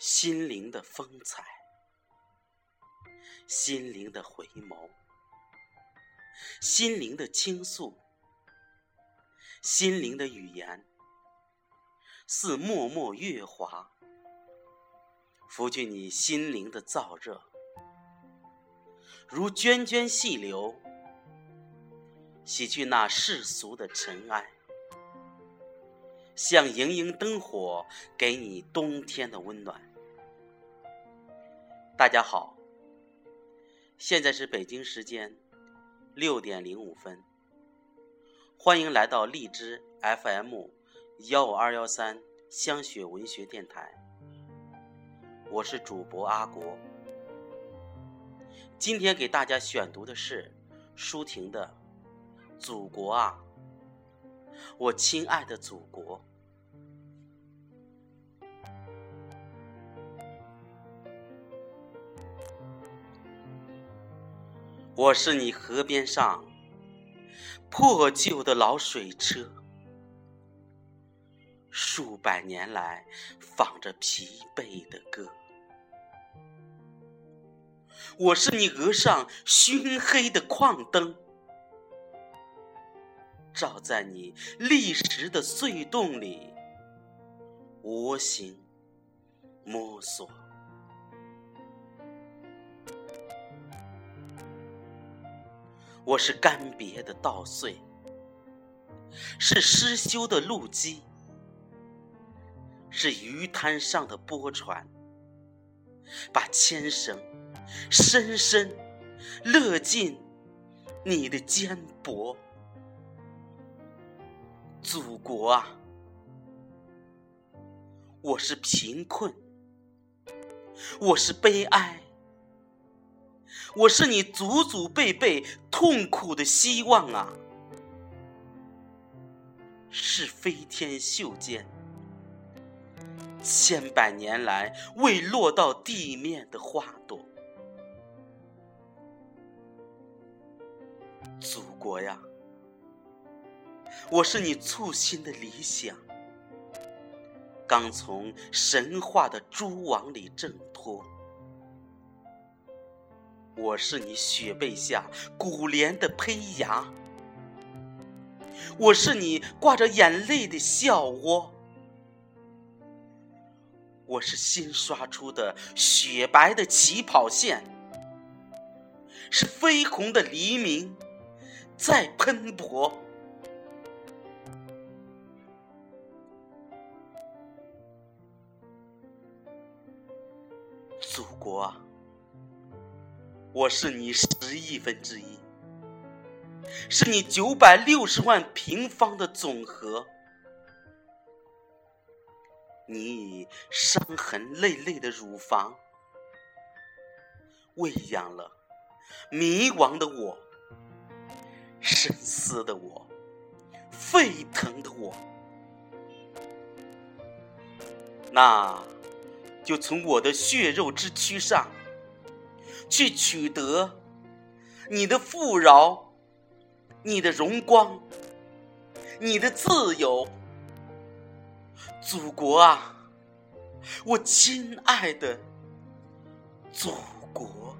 心灵的风采，心灵的回眸，心灵的倾诉，心灵的语言，似脉脉月华，拂去你心灵的燥热，如涓涓细流，洗去那世俗的尘埃。像盈盈灯火，给你冬天的温暖。大家好，现在是北京时间六点零五分，欢迎来到荔枝 FM 幺五二幺三香雪文学电台，我是主播阿国。今天给大家选读的是舒婷的《祖国啊，我亲爱的祖国》。我是你河边上破旧的老水车，数百年来放着疲惫的歌。我是你额上熏黑的矿灯，照在你历史的隧洞里，蜗行摸索。我是干瘪的稻穗，是失修的路基，是鱼滩上的波船，把牵绳深深勒进你的肩膊。祖国啊，我是贫困，我是悲哀。我是你祖祖辈辈痛苦的希望啊，是飞天袖间千百年来未落到地面的花朵。祖国呀，我是你簇新的理想，刚从神话的蛛网里挣脱。我是你雪背下古莲的胚芽，我是你挂着眼泪的笑窝，我是新刷出的雪白的起跑线，是绯红的黎明在喷薄，祖国啊！我是你十亿分之一，是你九百六十万平方的总和。你以伤痕累累的乳房，喂养了迷惘的我、深思的我、沸腾的我。那，就从我的血肉之躯上。去取得你的富饶，你的荣光，你的自由，祖国啊，我亲爱的祖国。